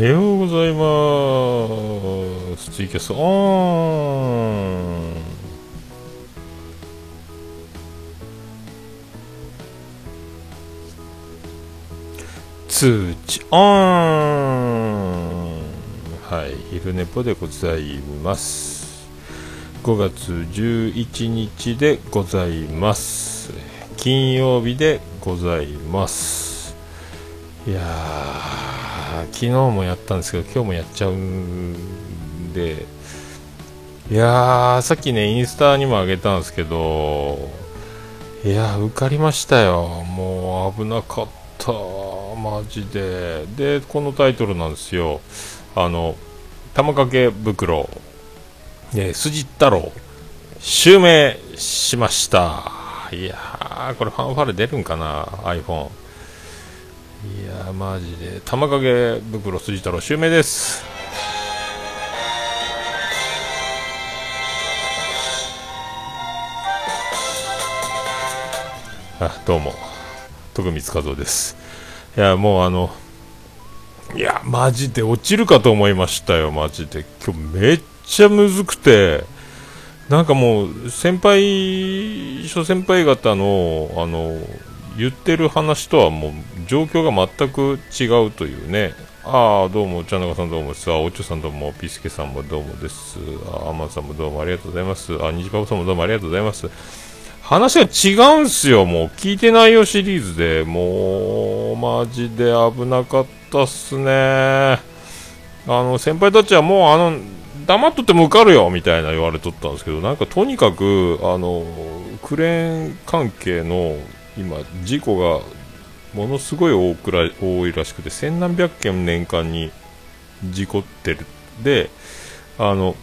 はようございます。ツイキャス。オン通知。オンはい。昼寝ぽでございます。5月11日でございます。金曜日でございます。いや昨日もやったんですけど今日もやっちゃうんでいやーさっきねインスタにも上げたんですけどいや受かりましたよ。もう危なかった。マジで。でこのタイトルなんですよ。あの玉掛け袋、ね、筋太郎。襲名しました。いやーこれファンファーレ出るんかな iPhone マジで玉掛け袋筋太郎襲名です。あどうも。徳光和夫です。いやもうあのいやマジで落ちるかと思いましたよ。マジで。今日めっちゃむずくて。なんかもう先輩諸先輩方のあの言ってる話とはもう状況が全く違うというねああどうも茶中さんどうもですあおちょさんどうもピスケさんもどうもですあアマンさんもどうもありがとうございますあ虹パパさんもどうもありがとうございます話が違うんすよ、もう。聞いてないよシリーズで。もう、マジで危なかったっすね。あの、先輩たちはもう、あの、黙っとっても受かるよみたいな言われとったんですけど、なんかとにかく、あの、クレーン関係の、今、事故が、ものすごい多くら多いらしくて、千何百件年間に事故ってる。で、あの、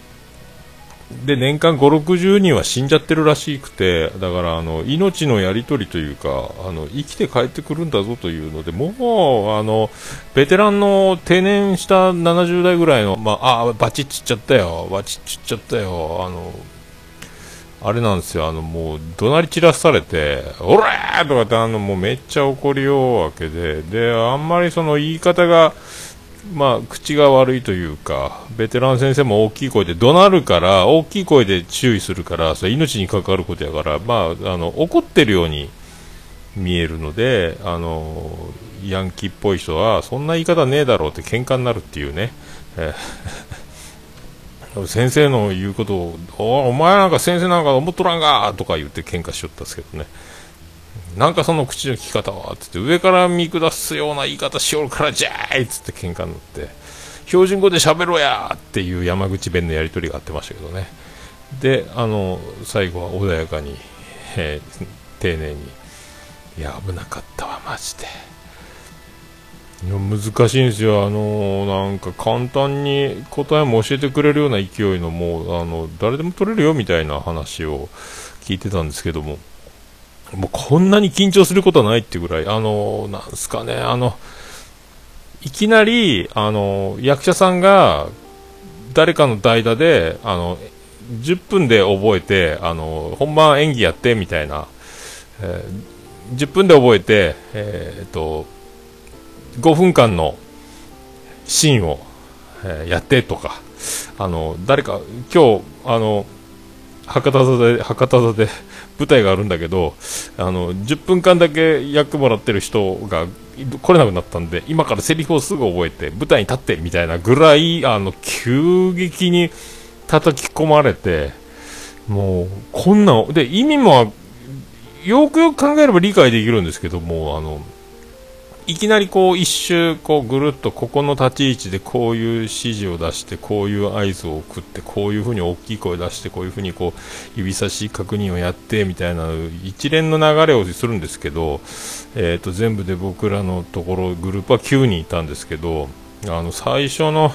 で年間5、60人は死んじゃってるらしくて、だからあの命のやり取りというかあの、生きて帰ってくるんだぞというので、もうあのベテランの定年した70代ぐらいの、まあ、あバチッちっちゃったよ、バチッちっちゃったよ、あのあれなんですよ、あのもう怒鳴り散らされて、おらー！とかってあのもうめっちゃ怒りようわけで、であんまりその言い方が、まあ、口が悪いというか、ベテラン先生も大きい声で怒鳴るから、大きい声で注意するから、それ命に関わることやから、まあ、あの怒ってるように見えるので、あのヤンキーっぽい人は、そんな言い方ねえだろうって喧嘩になるっていうね。先生の言うことをお、お前なんか先生なんか思っとらんがとか言って喧嘩しよったんですけどね。なんかその口の利き方はつって上から見下すような言い方しよるからじゃーいっつって喧嘩になって標準語で喋ろうやっていう山口弁のやり取りがあってましたけどねであの最後は穏やかに、えー、丁寧にいや危なかったわマジでいや難しいんですよ。あのなんか簡単に答えも教えてくれるような勢いのもうあの誰でも取れるよみたいな話を聞いてたんですけども。もうこんなに緊張することはないっていうぐらい、あの、なんすかね、あの、いきなり、あの、役者さんが、誰かの代打で、あの、10分で覚えて、あの、本番演技やって、みたいな、えー、10分で覚えて、えー、っと、5分間のシーンを、え、やってとか、あの、誰か、今日、あの、博多座で、博多座で舞台があるんだけど、あの、10分間だけ役もらってる人が来れなくなったんで、今からセリフをすぐ覚えて、舞台に立ってみたいなぐらい、あの、急激に叩き込まれて、もう、こんな、で、意味も、よくよく考えれば理解できるんですけども、あの、いきなりこう一周こうぐるっとここの立ち位置でこういう指示を出してこういう合図を送ってこういうふうに大きい声出してこういうふうにこう指差し確認をやってみたいな一連の流れをするんですけど、えー、と全部で僕らのところグループは9人いたんですけどあの最初の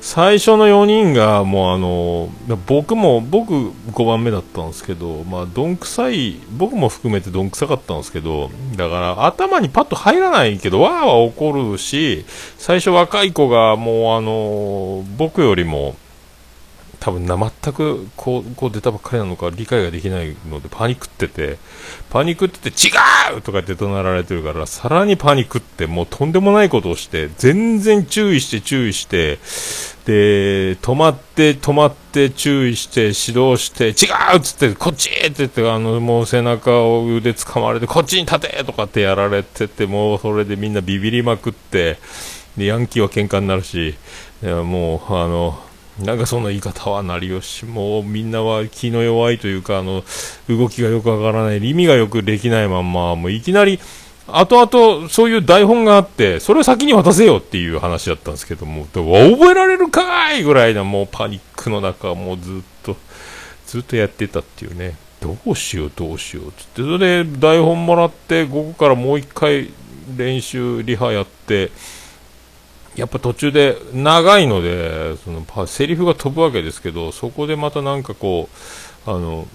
最初の4人がもうあの僕も僕5番目だったんですけど、まあ、どんくさい僕も含めてどんくさかったんですけどだから頭にパッと入らないけどわーは怒るし最初若い子がもうあの僕よりも多分な全くこうこう出たばっかりなのか理解ができないのでパニックっててパニックってて違うとかって怒鳴られてるからさらにパニックってもうとんでもないことをして全然注意して注意してで止まって止まって注意して指導して違うっつってこっちって言ってあのもう背中を腕掴まれてこっちに立てとかってやられててもうそれでみんなビビりまくってでヤンキーは喧嘩になるしもうあのなんかその言い方はなりよし、もうみんなは気の弱いというか、あの、動きがよくわからない、意味がよくできないまんま、もういきなり、後々そういう台本があって、それを先に渡せよっていう話だったんですけども、覚えられるかいぐらいなもうパニックの中、もうずっと、ずっとやってたっていうね、どうしようどうしよう。って、それで台本もらって、午後からもう一回練習、リハやって、やっぱ途中で長いので、そのセリフが飛ぶわけですけど、そこでまたなんかこう、あの、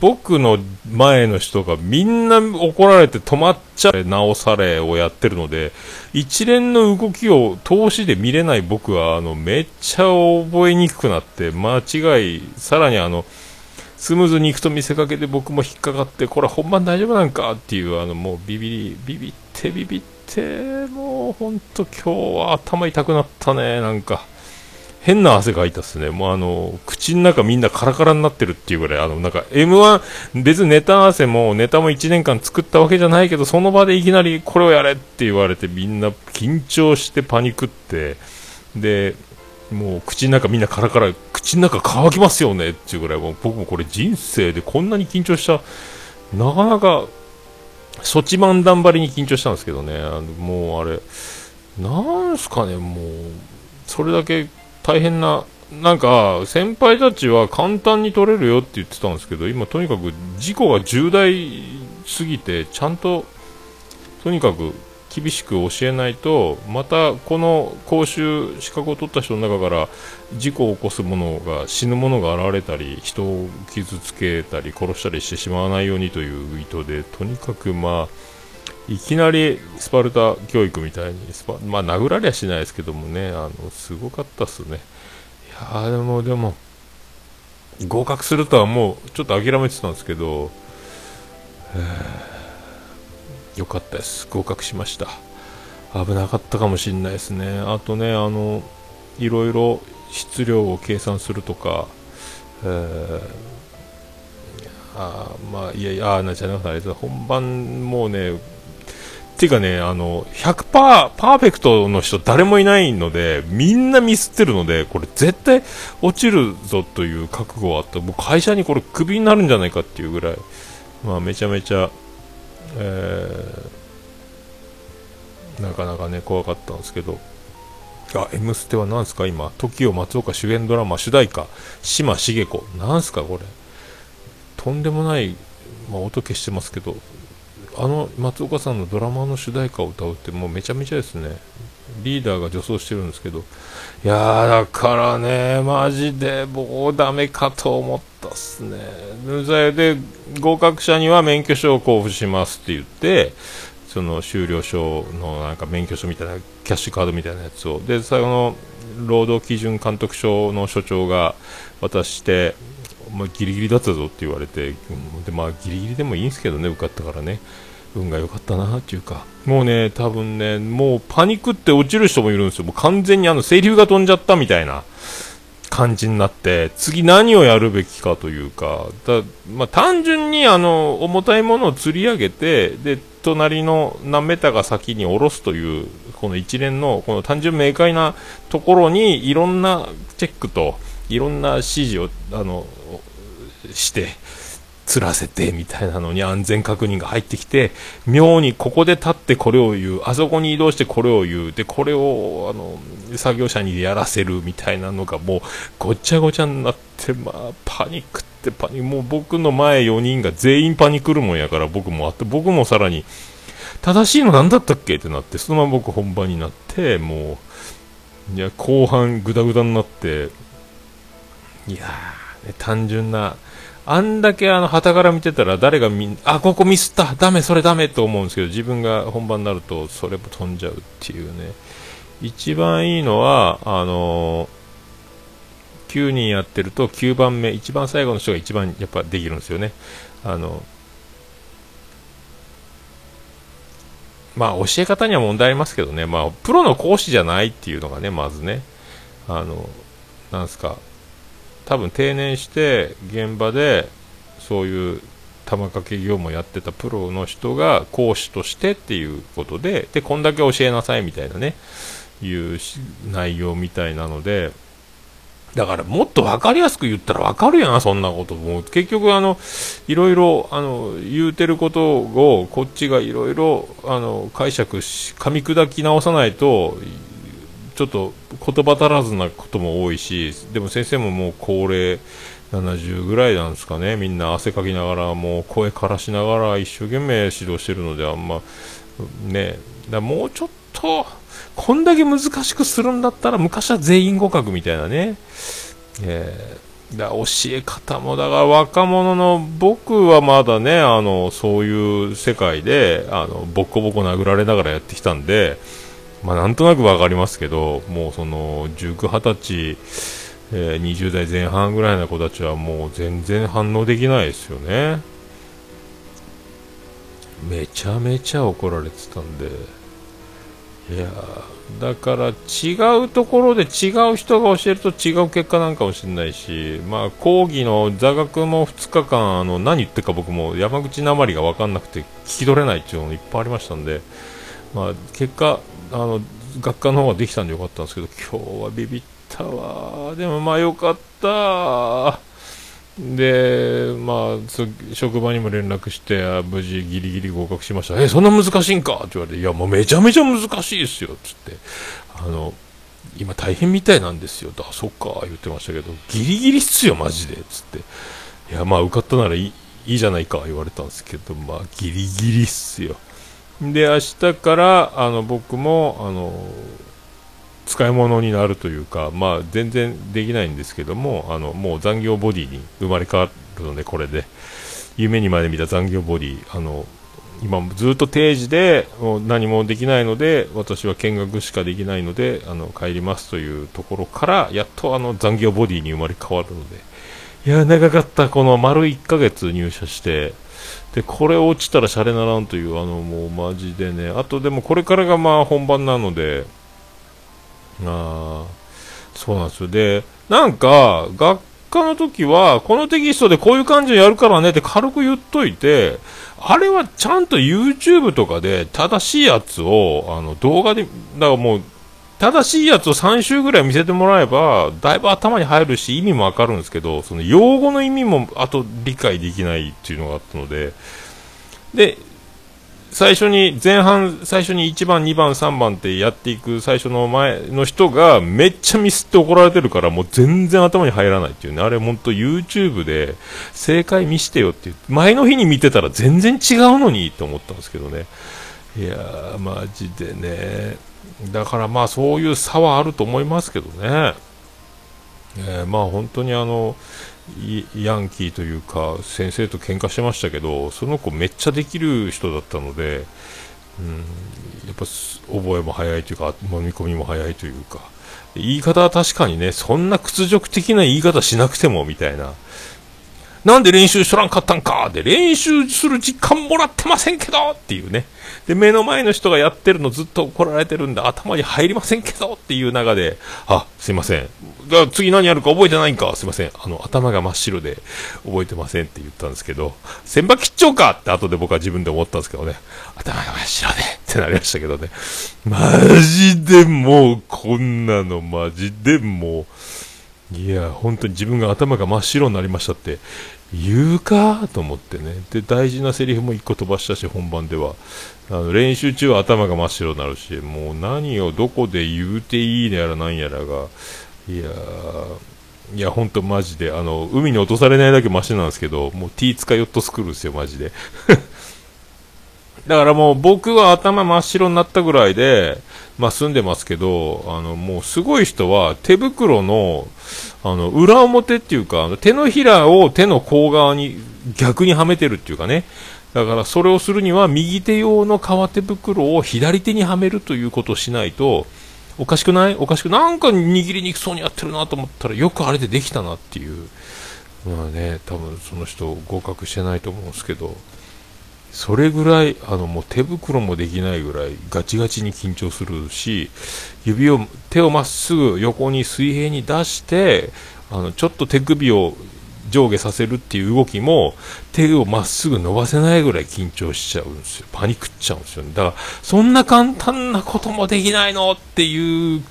僕の前の人がみんな怒られて止まっちゃえ直されをやってるので、一連の動きを通しで見れない僕は、あの、めっちゃ覚えにくくなって、間違い、さらにあの、スムーズにいくと見せかけて僕も引っかかって、これ本番大丈夫なんかっていう、あの、もうビビり、ビビってビビって、もう本当今日は頭痛くなったね、なんか。変な汗かいたっすね。もうあの、口の中みんなカラカラになってるっていうぐらい、あの、なんか M1、別にネタ合わせもネタも1年間作ったわけじゃないけど、その場でいきなりこれをやれって言われてみんな緊張してパニクって、で、もう口の中みんなカラカラ、口の中乾きますよねっていうぐらい、もう僕もこれ人生でこんなに緊張した、なかなか、ソチ漫談張りに緊張したんですけどね、あのもうあれ、なんすかね、もう、それだけ大変な、なんか、先輩たちは簡単に取れるよって言ってたんですけど、今とにかく事故が重大すぎて、ちゃんと、とにかく厳しく教えないとまたこの講習資格を取った人の中から事故を起こす者が死ぬ者が現れたり人を傷つけたり殺したりしてしまわないようにという意図でとにかくまあいきなりスパルタ教育みたいにスパまあ殴られはしないですけどもねあのすごかったっすね。いやでもでも合格するとはもうちょっと諦めてたんですけど、よかったです。合格しました。危なかったかもしれないですね。あとねあのいろいろ質量を計算するとか、えー、あまあいやいやあなじゃなくてあれです。本番もうねていうかね、あの、100%パーフェクトの人誰もいないので、みんなミスってるので、これ絶対落ちるぞという覚悟はあった。もう会社にこれクビになるんじゃないかっていうぐらい、まあめちゃめちゃえー、なかなかね怖かったんですけどあ、M ステは何すか？今、TOKIO 松岡主演ドラマ主題歌、島茂子。なんすかこれ？とんでもない、まあ、音消してますけど、あの松岡さんのドラマの主題歌を歌うってもうめちゃめちゃですね。リーダーが女装してるんですけど、いやー、だからね、マジでもうダメかと思ったっすね。で、合格者には免許証を交付しますって言って、その修了証のなんか免許証みたいな、キャッシュカードみたいなやつを、で、最後の労働基準監督署の所長が渡して、まあ、ギリギリだったぞって言われて、でまあ、ギリギリでもいいんですけどね、受かったからね。運が良かったなっていうか、もうね、多分ね、もうパニクって落ちる人もいるんですよ。もう完全にあの、清流が飛んじゃったみたいな感じになって、次何をやるべきかというか、だまあ、単純にあの、重たいものを釣り上げて、で、隣の何メーターが先に下ろすという、この一連の、この単純明快なところに、いろんなチェックと、いろんな指示を、あの、して、釣らせてみたいなのに安全確認が入ってきて妙にここで立ってこれを言う。あそこに移動してこれを言う。でこれをあの作業者にやらせるみたいなのがもうごちゃごちゃになってまあパニックってパニックもう僕の前4人が全員パニックるもんやから僕もあって僕もさらに正しいの何だったっけ？ってなってそのまま僕本番になってもういや後半グダグダになっていやー、ね、単純なあんだけあの、旗から見てたら誰がみん、あ、ここミスった、ダメ、それダメと思うんですけど、自分が本番になると、それも飛んじゃうっていうね。一番いいのは、あの9人やってると9番目一番最後の人が一番やっぱできるんですよね。あのまあ教え方には問題ありますけどね、まあ、プロの講師じゃないっていうのがね、まずね、あの、なんすか、多分定年して現場でそういう玉掛け業務をやってたプロの人が講師としてっていうことで、で、こんだけ教えなさいみたいなね、いう内容みたいなので、だからもっと分かりやすく言ったら分かるやん、そんなこと。もう結局あの、いろいろ、あの、言うてることを、こっちがいろいろ、あの、解釈し、噛み砕き直さないと、ちょっと言葉足らずなことも多いし、でも先生ももう高齢、70ぐらいなんですかね、みんな汗かきながら、もう声枯らしながら一生懸命指導してるので、あんま、ね、だもうちょっと、こんだけ難しくするんだったら昔は全員互角みたいなね、えー、だ教え方もだから若者の僕はまだねあのそういう世界であのボッコボコ殴られながらやってきたんで、まあ、なんとなく分かりますけどもうその19、20歳、えー、20代前半ぐらいの子たちはもう全然反応できないですよね。めちゃめちゃ怒られてたんで。いやだから違うところで違う人が教えると違う結果なんかもしれないし、まあ、講義の座学も2日間あの何言ってるか僕も山口なまりが分かんなくて聞き取れないっていうのいっぱいありましたんで、まあ、結果あの学科の方ができたんでよかったんですけど今日はビビったわでもまあよかったで、まあ、職場にも連絡して、無事ギリギリ合格しました。え、そんな難しいんか？って言われて、いや、もうめちゃめちゃ難しいですよ、つって。あの、今大変みたいなんですよ。あ、そっか、言ってましたけど、ギリギリっすよ、マジで、つって。いや、まあ、受かったならいいいいじゃないか、言われたんですけど、まあ、ギリギリっすよ。で、明日から、あの、僕も、あの、使い物になるというか、まあ、全然できないんですけどもあのもう残業ボディに生まれ変わるのでこれで。夢にまで見た残業ボディあの今ずっと定時で何もできないので私は見学しかできないのであの帰りますというところからやっとあの残業ボディに生まれ変わるので。いや長かった。この丸1ヶ月入社してでこれ落ちたらシャレならんというあのもうマジでねあとでもこれからがまあ本番なのであそうなんですよ。で、なんか、学科の時は、このテキストでこういう感じでやるからねって軽く言っといて、あれはちゃんと YouTube とかで正しいやつを、あの、動画で、だからもう、正しいやつを3週ぐらい見せてもらえば、だいぶ頭に入るし、意味もわかるんですけど、その用語の意味もあと理解できないっていうのがあったので、で、最初に前半最初に1番2番3番ってやっていく最初の前の人がめっちゃミスって怒られてるからもう全然頭に入らないっていうね。あれ本当 YouTube で正解見してよっていう。前の日に見てたら全然違うのにって思ったんですけどね。いやーマジでね。だからまあそういう差はあると思いますけどね、えー、まあ本当にあのヤンキーというか先生と喧嘩してましたけどその子めっちゃできる人だったので、うん、やっぱ覚えも早いというか飲み込みも早いというか。言い方は確かにねそんな屈辱的な言い方しなくてもみたいな。なんで練習しとらんかったんか。で、練習する時間もらってませんけどっていうね。で、目の前の人がやってるのずっと怒られてるんで、頭に入りませんけどっていう中で、あ、すいません。じゃあ次何やるか覚えてないんかすいません。あの、頭が真っ白で覚えてませんって言ったんですけど、千葉吉兆かって後で僕は自分で思ったんですけどね。頭が真っ白でってなりましたけどね。マジでもう、こんなのマジでもう、いや、本当に自分が頭が真っ白になりましたって言うか？と思ってね。で、大事なセリフも1個飛ばしたし、本番では。あの練習中は頭が真っ白になるし、もう何をどこで言うていいのやらなんやらが、いやいや、ほんとマジで、あの、海に落とされないだけマシなんですけど、もう T 使いヨットスクールですよ、マジで。だからもう僕は頭真っ白になったぐらいで、まあ、住んでますけど、あの、もうすごい人は手袋の、あの、裏表っていうか、手のひらを手の甲側に逆にはめてるっていうかね。だからそれをするには右手用の革手袋を左手にはめるということをしないと、おかしくない？おかしくなんか握りにくそうにやってるなと思ったらよくあれでできたなっていう。まあね多分その人合格してないと思うんですけど。それぐらいあのもう手袋もできないぐらいガチガチに緊張するし指を手をまっすぐ横に水平に出してあのちょっと手首を上下させるっていう動きも手をまっすぐ伸ばせないぐらい緊張しちゃうんですよ。パニックっちゃうんですよ。ねだからそんな簡単なこともできないのっていう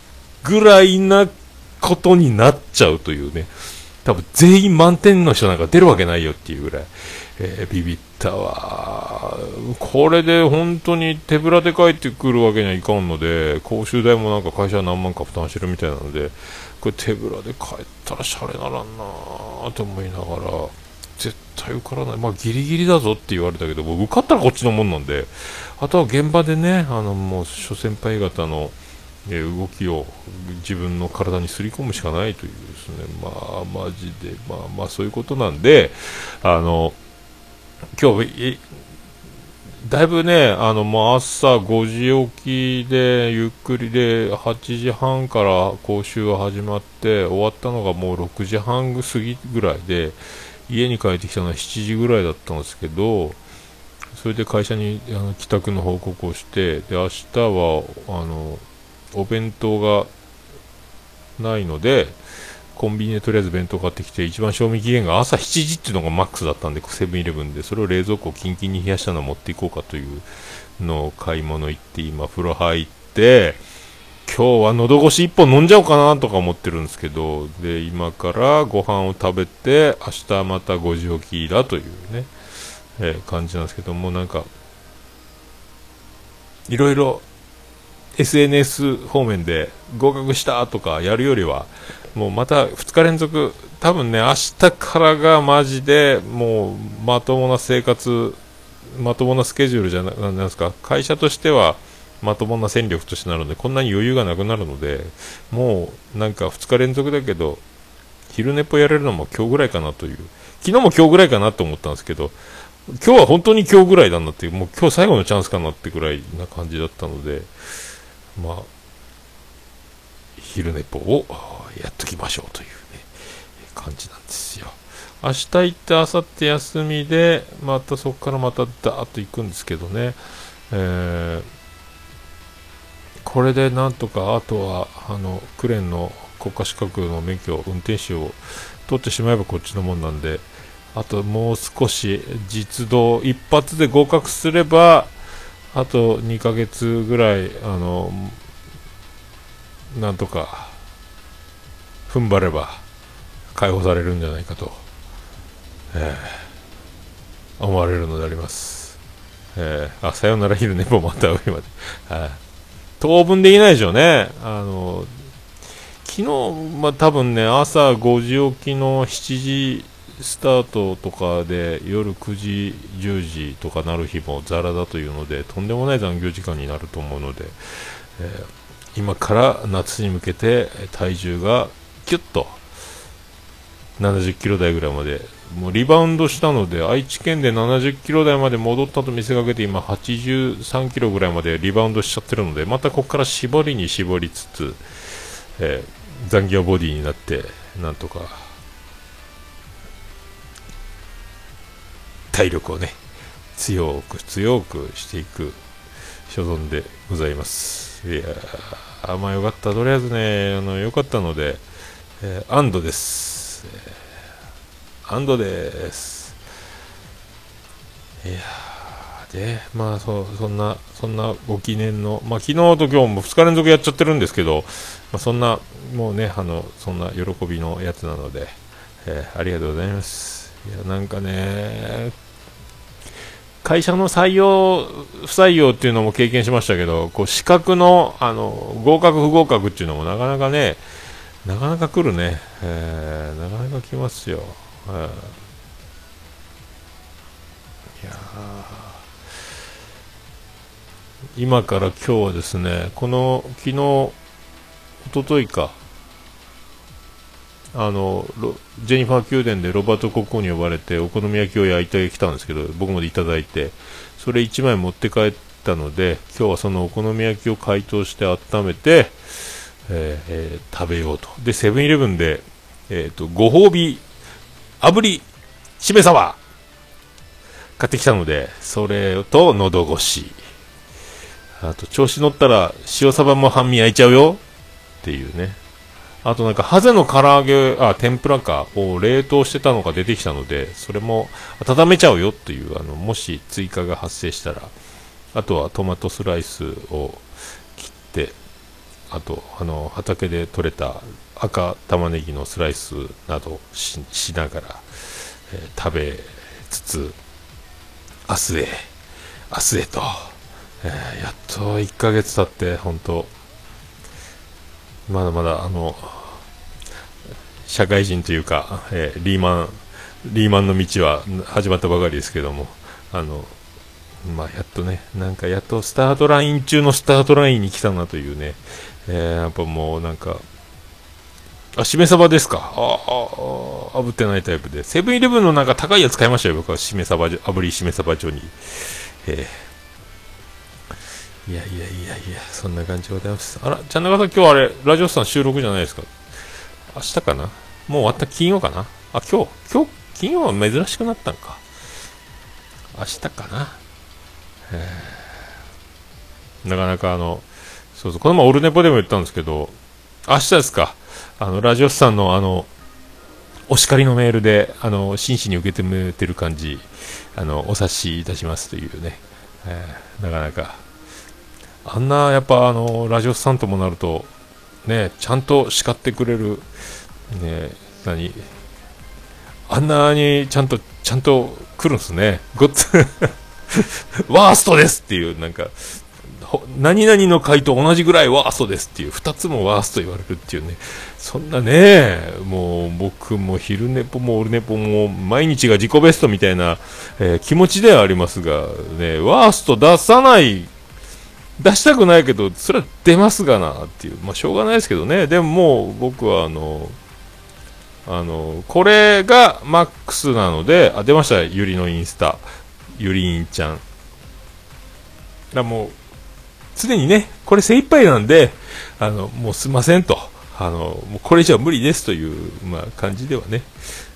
ぐらいなことになっちゃうというね。多分全員満点の人なんか出るわけないよっていうぐらい、えー、ビビったわ。これで本当に手ぶらで帰ってくるわけにはいかんので講習代もなんか会社は何万か負担してるみたいなのでこれ手ぶらで帰ったらシャレならんなと思いながら絶対受からない。まあギリギリだぞって言われたけど僕受かったらこっちのもんなんで。あとは現場でねあのもう諸先輩方のえ動きを自分の体にすり込むしかないというですね。まあマジで。まあまあそういうことなんであの今日だいぶね、あの、もう朝5時起きで、ゆっくりで、8時半から講習が始まって、終わったのがもう6時半過ぎぐらいで、家に帰ってきたのは7時ぐらいだったんですけど、それで会社にあの帰宅の報告をして、で、明日は、あの、お弁当がないので、コンビニでとりあえず弁当買ってきて、一番賞味期限が朝7時っていうのがマックスだったんで、セブンイレブンで、それを冷蔵庫をキンキンに冷やしたのを持っていこうかというのを買い物行って、今風呂入って、今日は喉越し1本飲んじゃおうかなとか思ってるんですけど、で、今からご飯を食べて、明日また5時起きだというね、えー、感じなんですけども、なんか、いろいろ SNS 方面で合格したとかやるよりは、もうまた2日連続、多分ね、明日からがマジでもうまともな生活、まともなスケジュールじゃななんですか、会社としてはまともな戦力としてなるので、こんなに余裕がなくなるので、もうなんか2日連続だけど、昼寝っぽやれるのも今日ぐらいかなという、昨日も今日ぐらいかなと思ったんですけど、今日は本当に今日ぐらいだなっていう、もう今日最後のチャンスかなってぐらいな感じだったので、まあ、昼寝ぽをやっときましょうというね、感じなんですよ。明日行って明後日休みで、またそこからまたダーッと行くんですけどね、えー、これでなんとか、あとは、あの、クレーンの国家資格の免許、運転手を取ってしまえばこっちのもんなんで、あともう少し実動、一発で合格すれば、あと2ヶ月ぐらい、あの、なんとか、踏ん張れば解放されるんじゃないかと、えー、思われるのであります。えー、あ、さよなら昼寝もまた上まで。はい、当分できないでしょうね。あの、昨日、まあ、多分ね、朝5時起きの7時スタートとかで夜9時、10時とかなる日もザラだというので、とんでもない残業時間になると思うので、えー、今から夏に向けて体重がキュッと70キロ台ぐらいまでもうリバウンドしたので愛知県で70キロ台まで戻ったと見せかけて今83キロぐらいまでリバウンドしちゃってるのでまたここから絞りに絞りつつ、えー、残業ボディになってなんとか体力をね強く強くしていく所存でございます。いやーまあよかった。とりあえずねあのよかったのでえー、アンドです、えー、アンドです。いやでまあそそんなそんなご記念のまあ昨日と今日も2日連続やっちゃってるんですけど、まあ、そんなもうねあのそんな喜びのやつなので、えー、ありがとうございます。いやなんかね会社の採用、不採用っていうのも経験しましたけど、こう資格のあの合格、不合格っていうのもなかなかね、なかなか来るね、えー、なかなか来ますよ、えー、いや今から今日はですねこの昨日一昨日か。あのジェニファー宮殿でロバート国王に呼ばれてお好み焼きを焼いてきたんですけど僕までいただいてそれ1枚持って帰ったので今日はそのお好み焼きを解凍して温めてえーえー食べようと。で、セブンイレブンで、えっ、と、ご褒美、炙り、しめ鯖買ってきたので、それと喉越し。あと、調子乗ったら、塩サバも半身焼いちゃうよっていうね。あとなんか、ハゼの唐揚げ、あ、天ぷらか、を冷凍してたのが出てきたので、それも温めちゃうよっていう、あの、もし追加が発生したら、あとはトマトスライスを切って、あと、あの、畑で採れた赤玉ねぎのスライスなどししながら、えー食べつつ、明日へ、明日へと、えーやっと1ヶ月経って、本当まだまだ、あの、社会人というか、えーリーマン、リーマンの道は始まったばかりですけども、あの、まあ、やっとね、なんかやっとスタートライン中のスタートラインに来たなというね、えーやっぱもうなんか、あ、しめ鯖ですか？ああ、炙ってないタイプで。セブンイレブンのなんか高いやつ買いましたよ、僕は。しめ鯖、炙りしめ鯖ジョニー。えーいやいやいやいや、そんな感じでございます。あら、ちゃんなかさん今日あれ、ラジオスさん収録じゃないですか。明日かな？もう終わった金曜かな？あ、今日、今日、金曜は珍しくなったんか。明日かな？えなかなかあの、そうそう、この前オルネポでも言ったんですけど、明日ですか。あの、ラジオスさんのあの、お叱りのメールで、あの、真摯に受け止めてる感じ、あの、お察しいたしますというね、えーなかなか、あんな、やっぱあの、ラジオスさんともなると、ね、ちゃんと叱ってくれる、ね、何、あんなにちゃんと、ちゃんと来るんですね。ごっつ、ワーストですっていう、なんか、何々の回と同じぐらいワーストですっていう、二つもワースト言われるっていうね、そんなね、もう僕も昼寝ぽもオルネポも毎日が自己ベストみたいな、えー気持ちではありますが、ね、ワースト出さない、出したくないけど、それは出ますがなっていう、まあしょうがないですけどね、でももう僕はあの、あの、これがマックスなので、あ、出ました、ゆりのインスタ。ゆりんちゃん。だもう、常にね、これ精一杯なんで、あの、もうすいませんと。あの、もうこれ以上無理ですという、まあ、感じではね、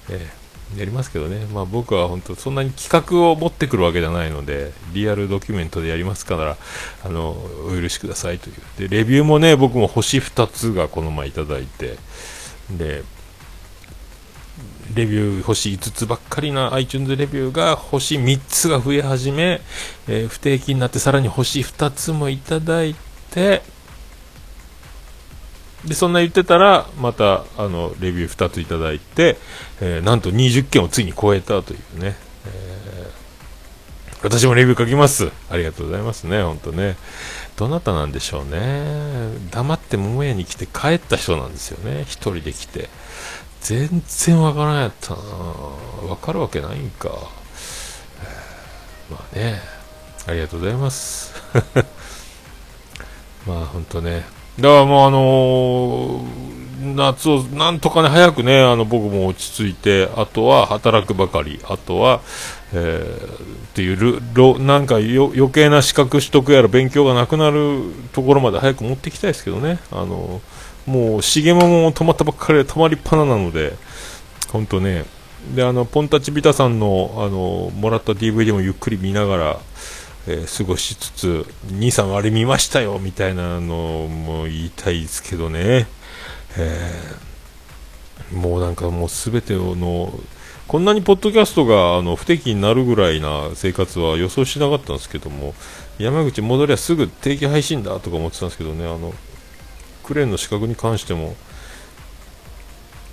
えーやりますけどね。まあ僕は本当そんなに企画を持ってくるわけじゃないので、リアルドキュメントでやりますから、あの、お許しくださいという。で、レビューもね、僕も星2つがこの前いただいて、で、レビュー星5つばっかりな iTunes レビューが星3つが増え始め、えー不定期になってさらに星2つもいただいて、で、そんな言ってたら、また、あの、レビュー2ついただいて、えーなんと20件をついに超えたというね、えー私もレビュー書きます。ありがとうございますね、本当ね。どなたなんでしょうね。黙って桃屋に来て帰った人なんですよね、一人で来て。全然わからんやったなわかるわけないんか。えーまあね、ありがとうございます。まあ本当ね。だからもうあのー夏をなんとかね、早くね、あの僕も落ち着いて、あとは働くばかり、あとは、えーっていうル、ろなんか余計な資格取得やら勉強がなくなるところまで早く持っていきたいですけどね。あのもう、重もも止まったばっかりで止まりっぱななので、本当ね。で、あの、ポンタチビタさんの、あの、もらった DVD もゆっくり見ながら、えー過ごしつつ、兄さんあれ見ましたよ、みたいなのも言いたいですけどね。えーもうなんかもうすべての、こんなにポッドキャストがあの不適になるぐらいな生活は予想しなかったんですけども、山口戻りゃすぐ定期配信だとか思ってたんですけどね、あの、クレーンの資格に関しても、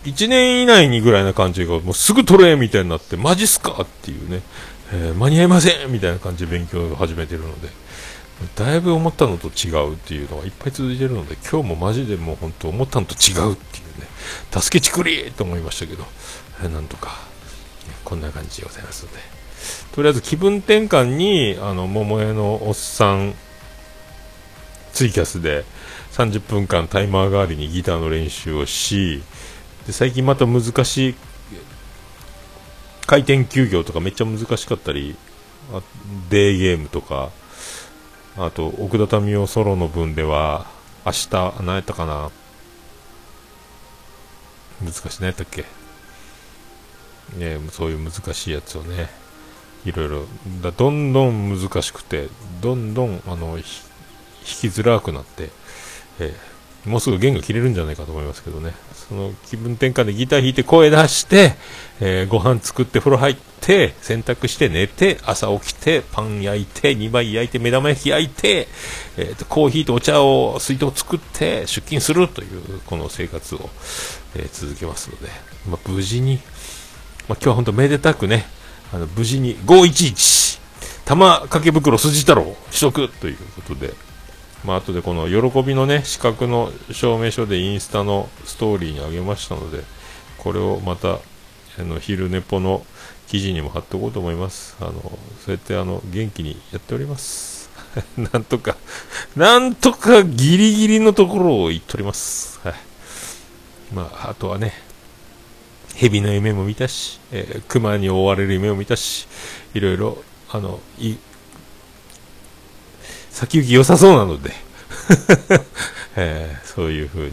1年以内にぐらいな感じが、もうすぐ取れみたいになって、マジっすかっていうね、えー間に合いませんみたいな感じで勉強を始めてるので、だいぶ思ったのと違うっていうのがいっぱい続いてるので、今日もマジでもう本当思ったのと違うっていうね、助けちくりと思いましたけど、えーなんとか、こんな感じでございますので、とりあえず気分転換に、あの、桃江のおっさん、ツイキャスで30分間タイマー代わりにギターの練習をし、で最近また難しい回転休業とかめっちゃ難しかったり、あデーゲームとか、あと奥田民生ソロの分では、明日、何やったかな、難しい何やったっけ？ねそういう難しいやつをねいろいろ。だどんどん難しくてどんどんあの弾きづらくなって、えー、もうすぐ弦が切れるんじゃないかと思いますけどね。その気分転換でギター弾いて声出して、えー、ご飯作って風呂入って洗濯して寝て朝起きてパン焼いて2枚焼いて目玉焼き焼いて、えーと、コーヒーとお茶を水筒作って出勤するというこの生活を、えー、続けますので、まあ、無事に、まあ、今日は本当めでたくねあの無事に511玉掛け袋筋太郎取得ということで、まあ後でこの喜びのね資格の証明書でインスタのストーリーにあげましたのでこれをまたあの昼寝ぽの記事にも貼っておこうと思います。あのそうやってあの元気にやっております。なんとかなんとかギリギリのところを言っております。はい。まああとはね蛇の夢も見たし、えー、熊に追われる夢を見たし、いろいろ、あの、い、先行き良さそうなので。えー、そういう風に、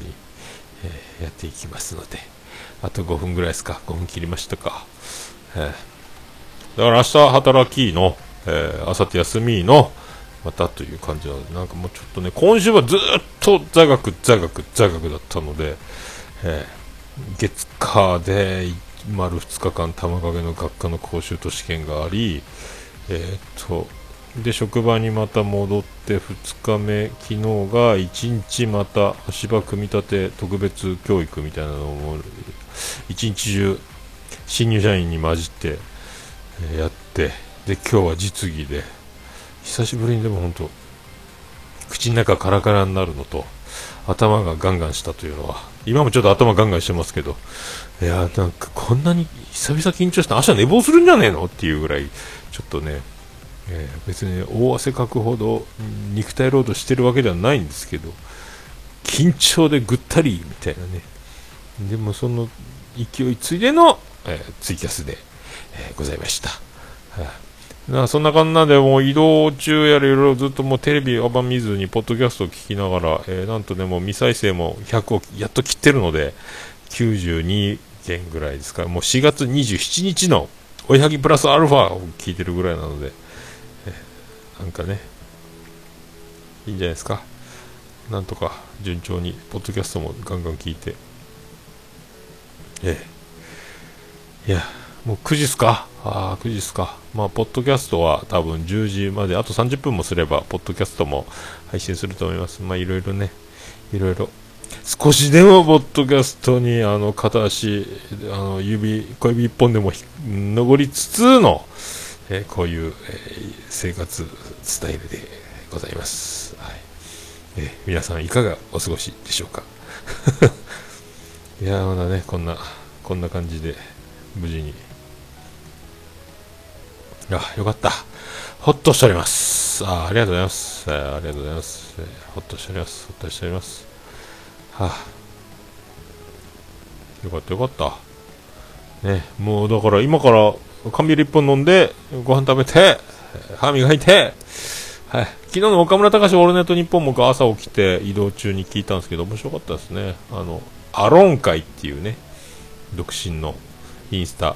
えー、やっていきますので、あと5分ぐらいですか、5分切りましたか。えー、だから明日働きの、えー、明後日休みの、またという感じなの、なんかもうちょっとね、今週はずっと座学、座学、座学だったので、えー月火で丸2日間玉影の学科の講習と試験があり、えー、っとで職場にまた戻って2日目、昨日が1日また足場組み立て特別教育みたいなのを1日中新入社員に混じって、やってで今日は実技で久しぶりにでも本当口の中カラカラになるのと頭がガンガンしたというのは今もちょっと頭ガンガンしてますけど、いやなんかこんなに久々緊張した明日寝坊するんじゃねえのっていうぐらい、ちょっとね、えー、別に大汗かくほど肉体労働してるわけではないんですけど、緊張でぐったりみたいなね、でもその勢いついでの、えー、ツイキャスで、えー、ございました。はい、なそんな感じなんで、もう移動中やらいろいろずっともうテレビあんま見ずに、ポッドキャストを聞きながら、えー、なんとでも未再生も100をやっと切ってるので、92件ぐらいですか。らもう4月27日のおやぎプラスアルファを聞いてるぐらいなので、なんかね、いいんじゃないですか。なんとか順調に、ポッドキャストもガンガン聞いて、ええ、いや、もう9時っすかああ、9時っすか。まあ、ポッドキャストは多分10時まで、あと30分もすれば、ポッドキャストも配信すると思います。まあ、いろいろね、いろいろ。少しでもポッドキャストに、あの、片足、あの、指、小指一本でも登りつつの、えー、こういう、えー、生活スタイルでございます。はい。えー、皆さんいかがお過ごしでしょうか？いやまだね、こんな、こんな感じで、無事にあ、よかった。ほっとしております。あありがとうございます。ありがとうございます。えー、ほっとしております。ほっとしております。はあ、よかったよかった。ね、もうだから今から缶ビール1本飲んで、ご飯食べて、歯磨いて、はい。昨日の岡村隆史オールナイトニッポンも朝起きて移動中に聞いたんですけど、面白かったですね。あの、アロン会っていうね、独身のインスタ、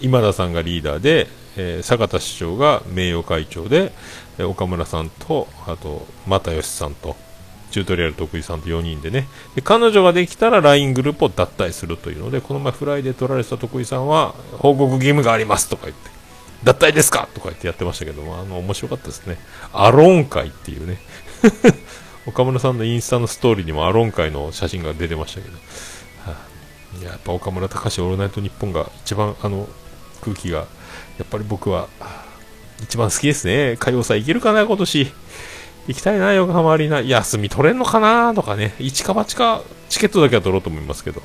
今田さんがリーダーで、えー、坂田市長が名誉会長で、えー、岡村さんと、あと、又吉さんと、チュートリアル得意さんと4人でねで、彼女ができたら LINE グループを脱退するというので、この前フライで取られてた得意さんは、報告義務がありますとか言って、脱退ですかとか言ってやってましたけども、あの、面白かったですね。アロン会っていうね。岡村さんのインスタのストーリーにもアロン会の写真が出てましたけど、はあ、やっぱ岡村隆史オールナイトニッポンが一番あの空気がやっぱり僕は一番好きですね。歌謡祭行けるかな、今年。行きたいな、横浜アリーナ。休み取れんのかなとかね。一か八か、チケットだけは取ろうと思いますけど。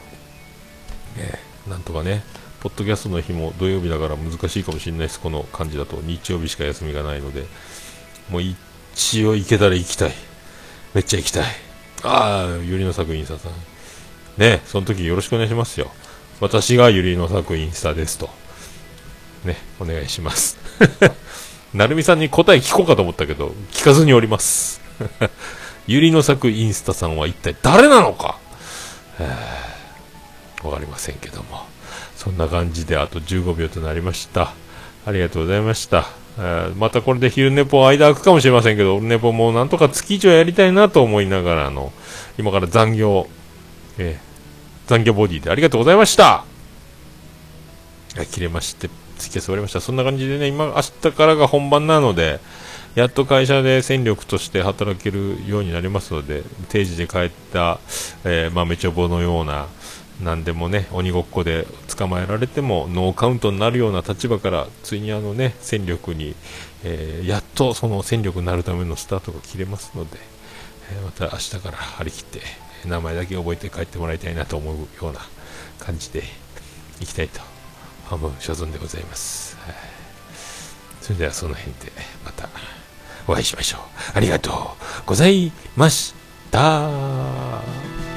ね、なんとかね、ポッドキャストの日も土曜日だから難しいかもしれないです。この感じだと。日曜日しか休みがないので。もう一応行けたら行きたい。めっちゃ行きたい。ああ、ゆりの作品さん。ね、その時よろしくお願いしますよ。私がゆりの作品スタですと。ね、お願いします。なるみさんに答え聞こうかと思ったけど、聞かずにおります。ゆりの作インスタさんは一体誰なのか？わかりませんけども。そんな感じであと15秒となりました。ありがとうございました。またこれで昼寝ぽ間空くかもしれませんけど、寝ぽもなんとか月以上やりたいなと思いながらあの、今から残業、えー、残業ボディでありがとうございました。切れまして、月が座りました。そんな感じでね、今、明日からが本番なので、やっと会社で戦力として働けるようになりますので、定時で帰った、えー、豆ちょぼのような、何でもね鬼ごっこで捕まえられてもノーカウントになるような立場からついにあのね戦力に、えー、やっとその戦力になるためのスタートが切れますので、えー、また明日から張り切って名前だけ覚えて帰ってもらいたいなと思うような感じでいきたいと思う所存でございます、はい、それではその辺でまたお会いしましょう。ありがとうございました。